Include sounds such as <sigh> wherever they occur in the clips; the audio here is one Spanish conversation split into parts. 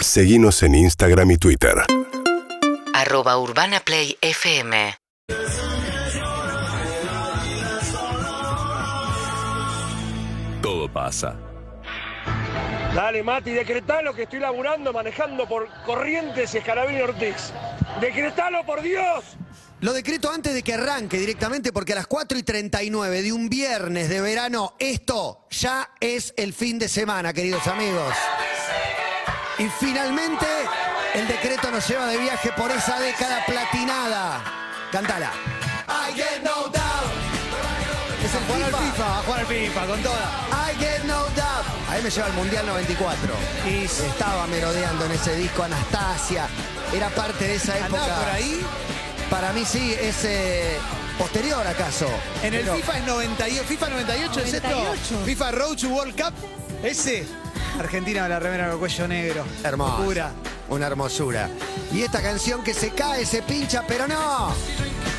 Seguimos en Instagram y Twitter. Arroba Urbana Play FM. Todo pasa. Dale, Mati, decretalo que estoy laburando manejando por Corrientes y Escalabrini Ortiz. Decretalo, por Dios. Lo decreto antes de que arranque directamente porque a las 4 y 39 de un viernes de verano, esto ya es el fin de semana, queridos amigos. Y finalmente el decreto nos lleva de viaje por esa década platinada. Cantala. I get no doubt. Es el Jugar al FIFA. FIFA, a jugar al FIFA, con toda. I get no doubt. Ahí me lleva al Mundial 94. Y. Estaba merodeando en ese disco Anastasia. Era parte de esa época. ¿Andaba por ahí? Para mí sí, es eh, posterior acaso. En el Pero- FIFA es 98, FIFA 98, es esto. 98. FIFA Road to World Cup. Ese. Argentina con la remera con el cuello negro. Hermoso. Locura. Una hermosura. Y esta canción que se cae, se pincha, pero no.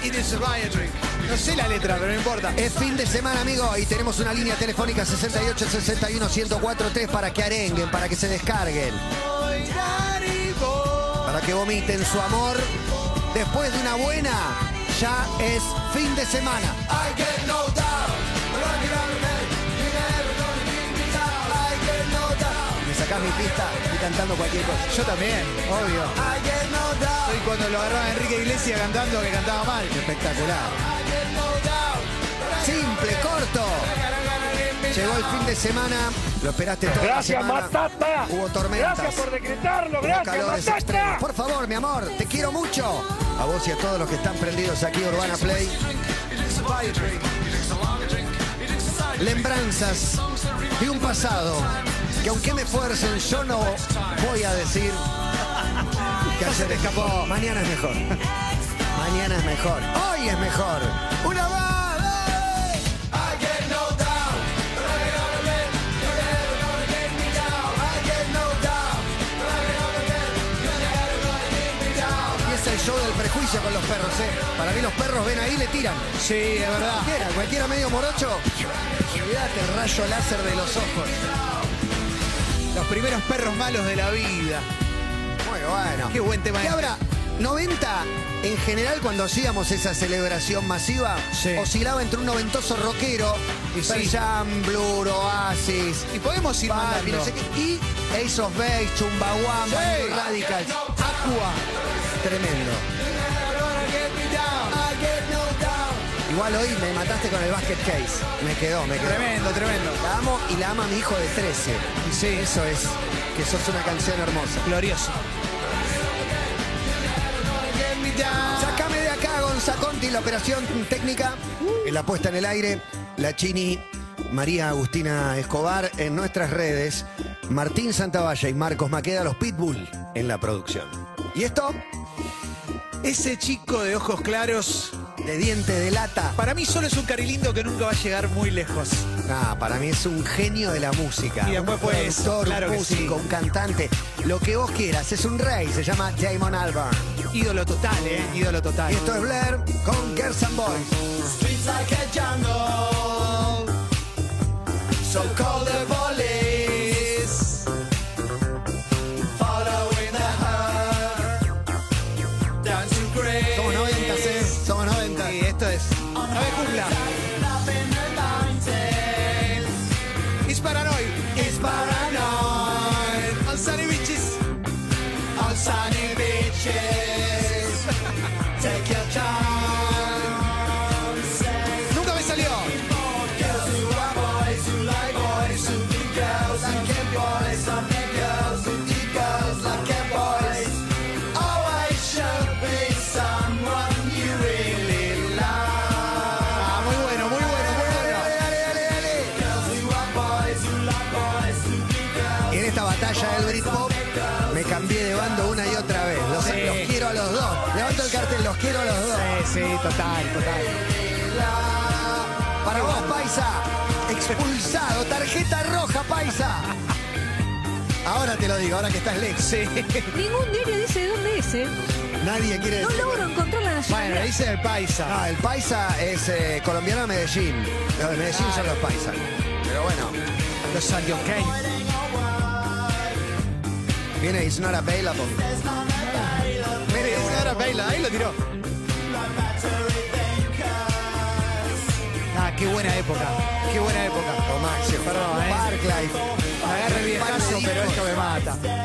It is a riot drink. No sé la letra, pero no importa. Es fin de semana, amigo, y tenemos una línea telefónica 68 61 104 3 para que arenguen, para que se descarguen, para que vomiten su amor. Después de una buena, ya es fin de semana. I get no doubt. Sacás mi pista y cantando cualquier cosa. Yo también, obvio. Soy cuando lo agarraba Enrique Iglesias cantando que cantaba mal. Espectacular. Simple, corto. Llegó el fin de semana. Lo esperaste toda Gracias, la. Matata. Hubo tormentas. Gracias por decretarlo. Gracias, Matata. extremos. Por favor, mi amor, te quiero mucho. A vos y a todos los que están prendidos aquí, Urbana Play. Lembranzas de un pasado que aunque me fuercen, yo no voy a decir que ayer escapó. Mañana es mejor. Mañana es mejor. Hoy es mejor. Una más. Y es el show del prejuicio con los perros, ¿eh? Para mí los perros ven ahí y le tiran. Sí, es verdad. Cualquiera, cualquiera medio morocho. Olvídate el rayo láser de los ojos. Los primeros perros malos de la vida. Muy bueno. Qué buen tema Y este. ahora, 90, en general, cuando hacíamos esa celebración masiva, Sí. oscilaba entre un noventoso rockero, Y sí. Jam, Blur, Oasis, Y podemos ir no sé qué, y Ace of Base, Chumbawamba, Sí. Radicals. Aqua. Tremendo. Igual hoy me mataste con el basket case. Me quedó, me quedó. Tremendo, tremendo. La amo y la ama mi hijo de 13. Y sí, Eso es, que sos una canción hermosa. glorioso. Sácame de acá, Gonzaconti, la operación técnica, en la puesta en el aire, la Chini, María Agustina Escobar en nuestras redes, Martín Santavalla y Marcos Maqueda, los Pitbull en la producción. ¿Y esto? Ese chico de ojos claros, De diente de lata. para mí solo es un carilindo que nunca va a llegar muy lejos. Ah, para mí es un genio de la música. Y después un productor, claro un músico, sí. un cantante, lo que vos quieras. Es un rey, se llama Damon Albarn. Ídolo total, ¿eh? Ídolo total. Y esto es Blair con Girls and Boys. So call the police. Los quiero a los dos. Sí, sí, total, total. Para vos, Paisa. Expulsado. Tarjeta roja, Paisa. Ahora te lo digo, ahora que estás lejos. Sí. Ningún diario dice de dónde es, ¿eh? Nadie quiere No decir. logro encontrar la Bueno, nacionalidad. dice el paisa. No, el Paisa es eh, colombiano de Medellín. Los de Medellín son los Paisas. Pero bueno, Los antioqueños. Viene It's Not Available. Ahí lo tiró. Ah, qué buena época. Qué buena época. Tomá, se Perdón, eh. Barclay. Me agarra el viejazo, pero esto me mata.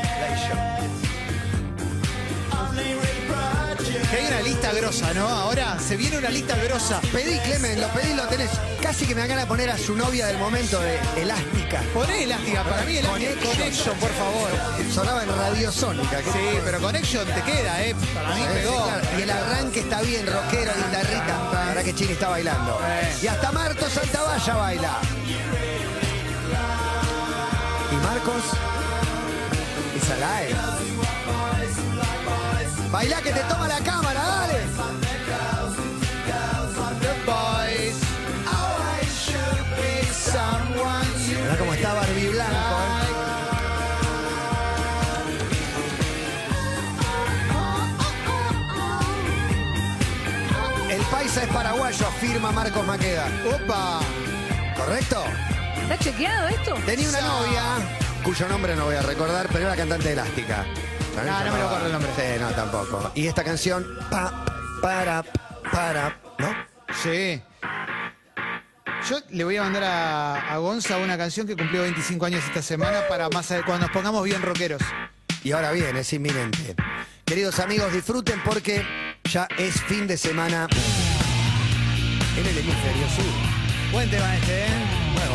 Que hay una lista grosa, ¿no? Ahora se viene una lista grosa. Pedí, Clemen, lo pedí, lo tenés. Casi que me hagan a poner a su novia del momento de Elástica. Poné elástica, para mí elástica. Connection. Connection, por favor. Sonaba en Radio Sónica. ¿qué Sí, pero Connection te queda, ¿eh? Para mí Eh, pegó. sí, claro. Y el arranque está bien, rockero, guitarrita. Para que Chile está bailando. Eh. Y hasta Marto Santavalla baila. ¿Y Marcos? Y Salae. Baila que te toma la cámara, dale. Mirá cómo está Barbie Blanco. ¿eh? El paisa es paraguayo, afirma Marcos Maqueda. Opa. ¿Correcto? ¿Está chequeado esto? Tenía una novia, cuyo nombre no voy a recordar, pero era cantante elástica. También No, no me lo acuerdo el nombre. Sí, no, tampoco. Y esta canción, pa, para, para, ¿no? Sí. Yo le voy a mandar a, a Gonza una canción que cumplió 25 años esta semana para más cuando nos pongamos bien rockeros. Y ahora bien, es inminente. Queridos amigos, disfruten porque ya es fin de semana en el hemisferio sur. Buen tema este, ¿eh? Bueno,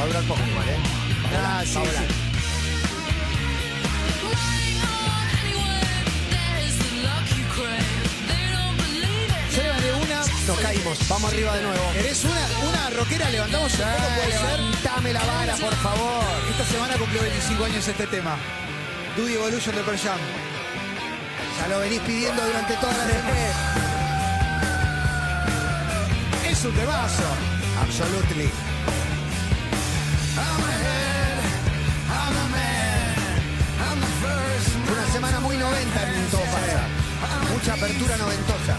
Va a durar poco igual, ¿eh? Ah, sí, sí. Nos caímos, vamos arriba de nuevo. ¿Eres una, una rockera? Levantamos un poco, puede ser. Levantame la vara, por favor. Esta semana cumplió 25 años este tema. Dudy Evolution de Pearl Jam. Ya lo venís pidiendo durante toda la semana. Es un temazo. Absolutely. Una semana muy 90 en todo pasa. Mucha apertura noventosa.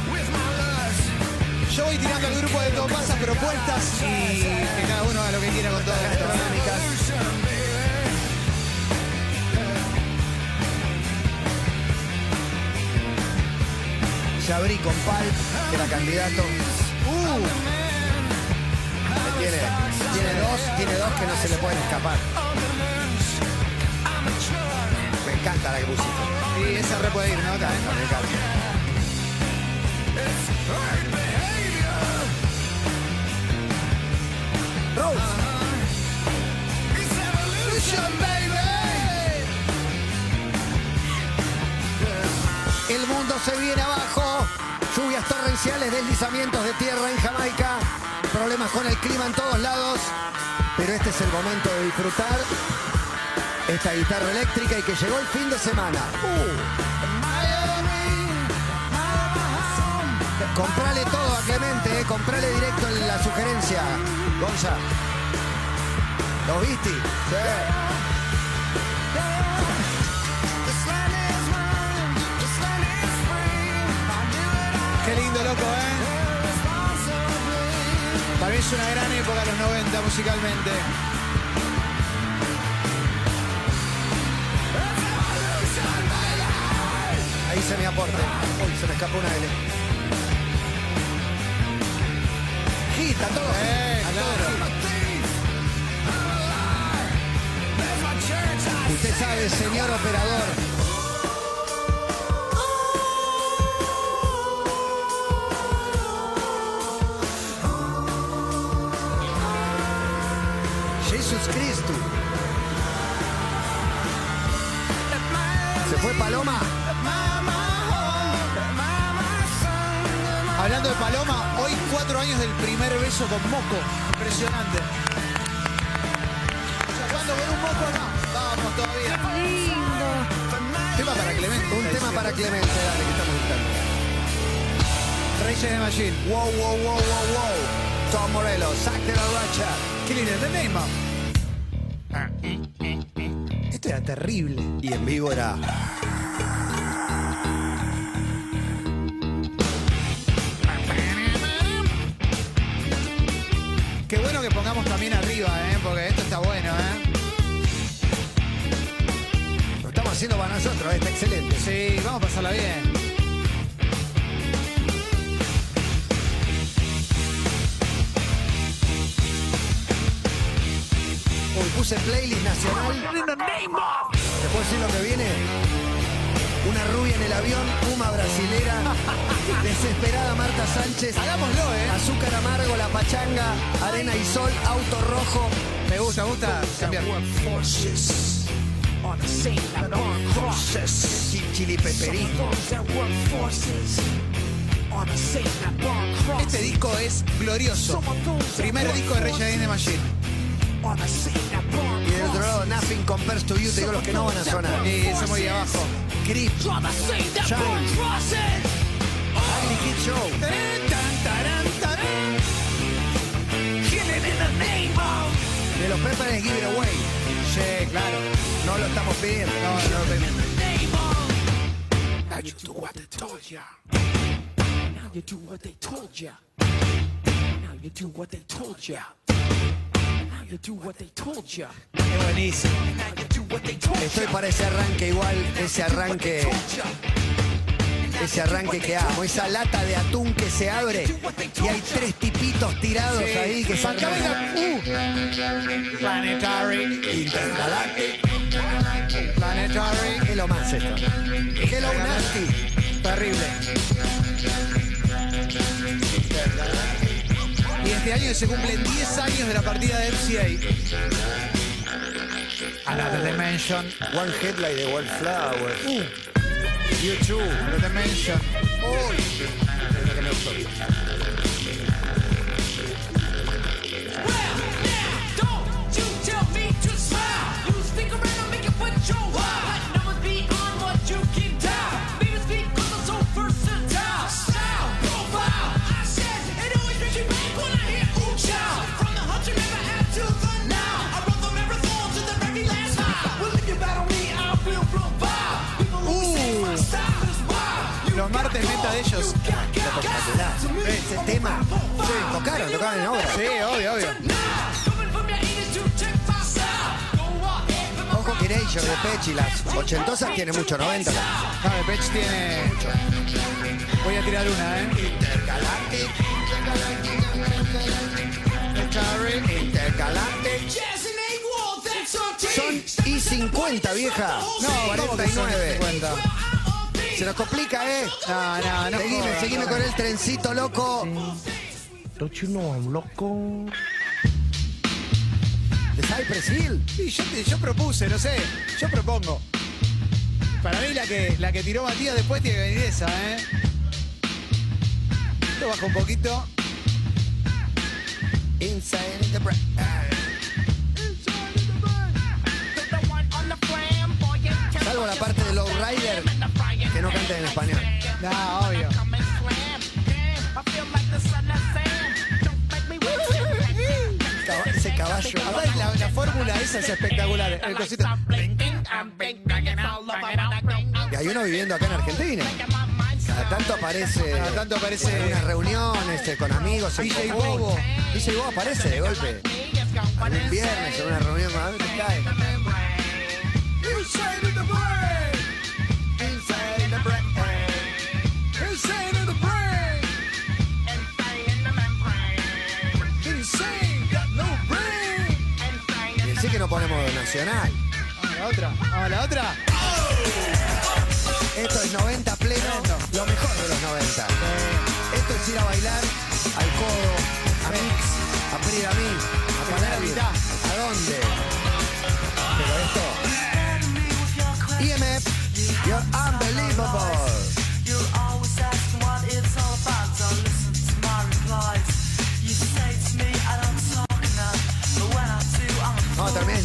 Yo voy tirando al grupo de Todo propuestas y que cada uno haga lo que quiera con todo esto. Ya abrí con Pal, que era candidato. Uh, dos, tiene dos que no se le pueden escapar. Me encanta la que y esa re puede ir, ¿no? También. Me encanta. Rose. El mundo se viene abajo. Lluvias torrenciales, deslizamientos de tierra en Jamaica. Problemas con el clima en todos lados. Pero este es el momento de disfrutar esta guitarra eléctrica y que llegó el fin de semana. Uh. Comprale todo a Clemente, eh. comprale directo en la sugerencia. Gonza. ¿Lo viste? Sí. Qué lindo, loco, ¿eh? Es una gran época los 90 musicalmente. Ahí se me aporte. Uy, se me escapó una L. Gita, todo. Eh, Usted sabe, señor operador. Primer beso con Moco. Impresionante. ¿Cuándo con un Moco acá? Vamos todavía. Lindo. Tema para Clemente. Un tema para Clemente, dale, que estamos gritando. Reyes de Machine. Wow, wow, wow, wow, wow. Tom Morello, Zack de la Racha. Qué lindo, The Name. Esto era terrible. Y en vivo era. Arriba, ¿eh? Porque esto está bueno, ¿eh? Lo estamos haciendo para nosotros, está excelente. Sí, vamos a pasarla bien. Uy, puse playlist nacional. ¿Te puedo decir lo que viene? Una rubia en el avión, Puma brasilera, <laughs> desesperada Marta Sánchez, Hagámoslo, ¿eh? azúcar amargo, la pachanga, arena y sol, auto rojo. Me gusta, me gusta cambiar. Chi- Chili peperito. Este disco es glorioso. Primer disco de Rage Against the Machine. Y del otro lado, Nothing Compares to You, te digo los que no van a sonar. Y ese muy abajo. Kid Show. De los Peppers Give It Away. Sí, claro. No lo estamos pidiendo. No, no, no. Now you do what they told. Now you do what they told ya. Now you do what they told ya. Now you do what they told ya. Qué buenísimo. Estoy para ese arranque igual, ese arranque, ese arranque que amo, esa lata de atún que se abre y hay tres tipitos tirados ahí que sacan. Uh. Planetary. Intergalactic. Planetary. Es lo más esto. Hello Nasty. Terrible. Y este año se cumplen 10 años de la partida de MCA. Another dimension. One Hit like the wildflower. Uh. You too. The dimension. Oh. Los martes meta de ellos. Ese tema. Sí, tocaron, tocaron en obra. Sí, obvio, obvio. Ojo que Erasure de Pechi, las ochentosas tiene mucho, 90. No, de Pech tiene. Voy a tirar una, ¿eh? Intergalactic. Son y 50, vieja. No, ¿cómo que son 49. 50? Se nos complica, ¿eh? No, no, no. Seguime, seguime con el trencito loco. Don't you know I'm loco? De Cypress Hill. Sí, yo, propuse, no sé. Yo propongo. Para mí la que, la que tiró Matías después tiene que venir esa, ¿eh? Esto baja un poquito. Inside the breath. Salvo la parte de Low Rider que no canta en español. No, obvio. Ese caballo. Aparte, la, la fórmula esa es espectacular. El cosito. Y hay uno viviendo acá en Argentina. Cada tanto aparece. Cada tanto aparece- en unas reuniones eh, con amigos. DJ. Bobo. DJ Bobo aparece de golpe. Un viernes en una reunión con amigos cae. Ponemos nacional. Vamos a la otra. Vamos a la otra. Esto es 90 pleno, lo mejor de los 90. Esto es ir a bailar al codo, a Mix, a Pridamí, a Bailar a Panavi. mitad. ¿A dónde? Pero esto. EMF, you're unbelievable.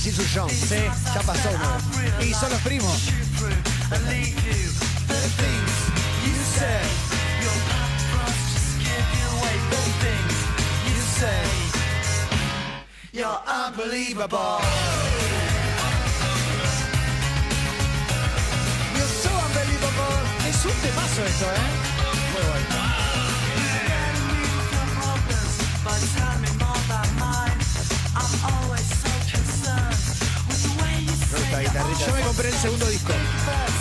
Jesus Jones. Sí, ya pasó. Y son los primos. You're unbelievable. You're so unbelievable. Es un temazo esto, ¿eh? Muy bueno. Yo me compré el segundo disco.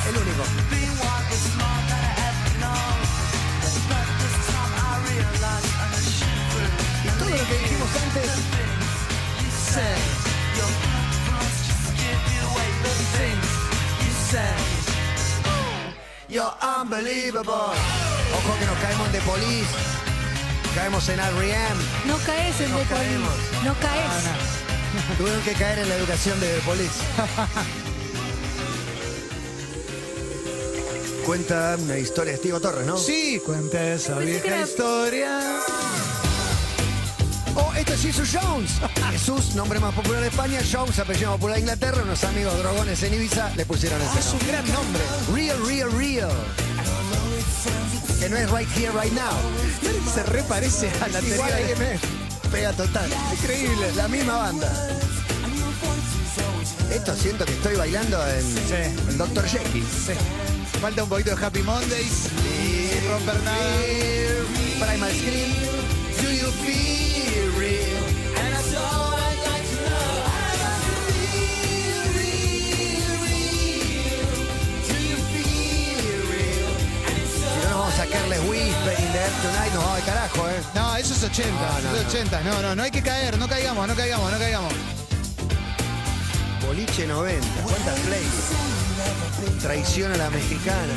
El único. Y todo lo que dijimos antes, You're unbelievable. Ojo que nos caemos de Police. Caemos en R.E.M. No caes en No The Police. caemos. No caes. <laughs> Tuvieron que caer en la educación de Police. Cuenta una historia de Estivo Torres, ¿no? Sí, cuenta esa Pensé que vieja era- historia. Oh, esto es Jesus Jones. <laughs> Jesús, nombre más popular de España. Jones, apellido popular de Inglaterra. Unos amigos drogones en Ibiza le pusieron ese Es un nombre. gran nombre. Real, real, real. Que no es right here, right now. Se reparece a la Igual anterior. a IMF. Pega total. Increíble. La misma banda. Esto siento que estoy bailando en, Sí. Dr. Jekyll. Sí. Falta un poquito de Happy Mondays. Y romper. Primal Scream. Do you feel Tonight, nos vamos de carajo, ¿eh? No, eso es 80. No, no, eso es no. 80. No, no, no hay que caer. No caigamos, no caigamos, no caigamos. Boliche 90. ¿Cuántas plays? Traición a la mexicana.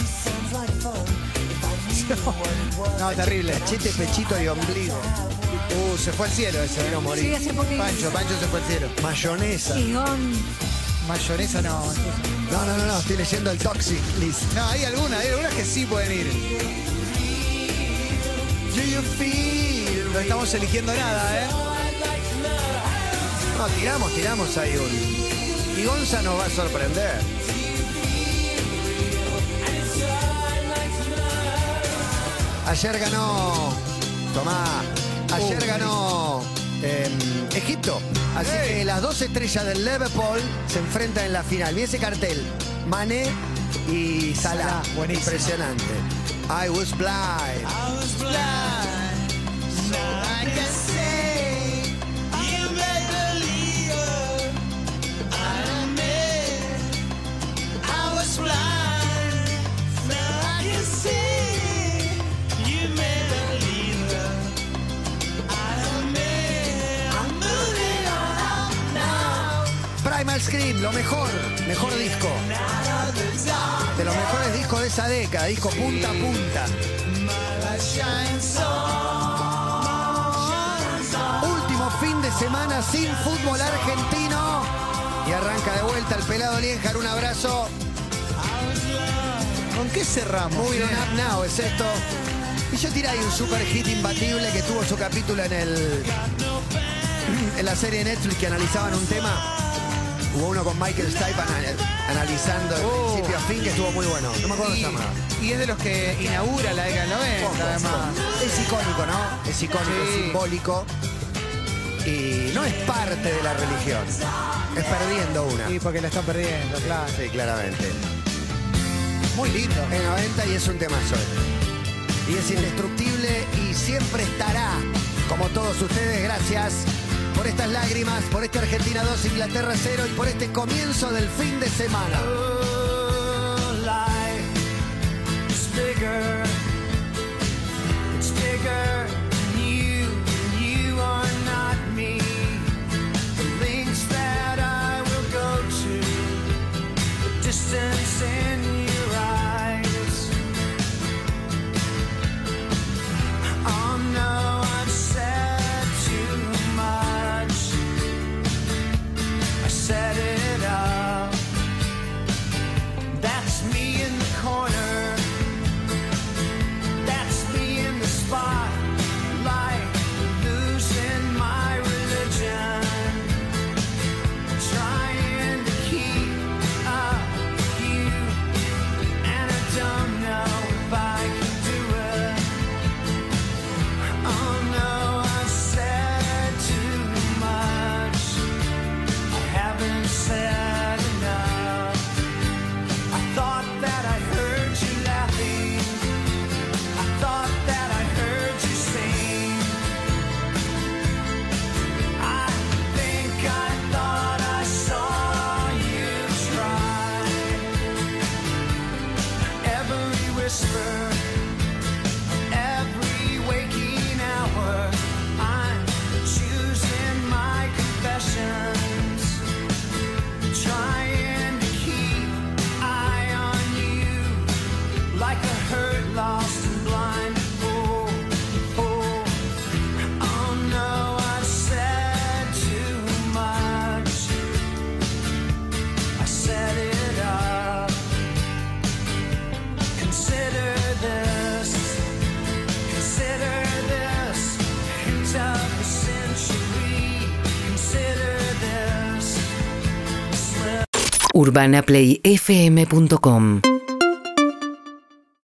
No, terrible. Cachete, pechito y ombligo. Uh, se fue al cielo ese. Quiero morir. Sí, hace poquito. Pancho, Pancho se fue al cielo. Mayonesa. Gigón. Mayonesa no. No, no, no, no, estoy leyendo el Toxic List. No, hay algunas, hay algunas que sí pueden ir. No estamos eligiendo nada, ¿eh? No, tiramos, tiramos ahí un. Y Gonza nos va a sorprender. Ayer ganó. Tomá. Ayer ganó em, Egipto. Así que las dos estrellas del Liverpool se enfrentan en la final. Vi ese cartel. Mané y Salah. Salah. Impresionante. I was blind. Primal Scream, lo mejor, mejor disco. De los mejores discos de esa década, disco punta a punta. Último fin de semana sin fútbol argentino. Y arranca de vuelta el pelado Liejar, un abrazo. ¿Con qué cerramos? On eh? up now es esto. Y yo tiré ahí un super hit imbatible que tuvo su capítulo en el en la serie de Netflix que analizaban un tema. Hubo uno con Michael Stipe ana- analizando de Oh. principio a fin que estuvo muy bueno. No me acuerdo cómo se llamaba. Y, y es de los que inaugura la década del 90, además. Es icónico, ¿no? Es icónico, es simbólico. Y no es parte de la religión. Es perdiendo una. Sí, porque la están perdiendo, claro. Sí, claramente. Muy lindo. En 90 y es un temazo. Y es indestructible y siempre estará, como todos ustedes, gracias estas lágrimas, por este Argentina 2, Inglaterra 0 y por este comienzo del fin de semana. Distance UrbanaPlayFM.com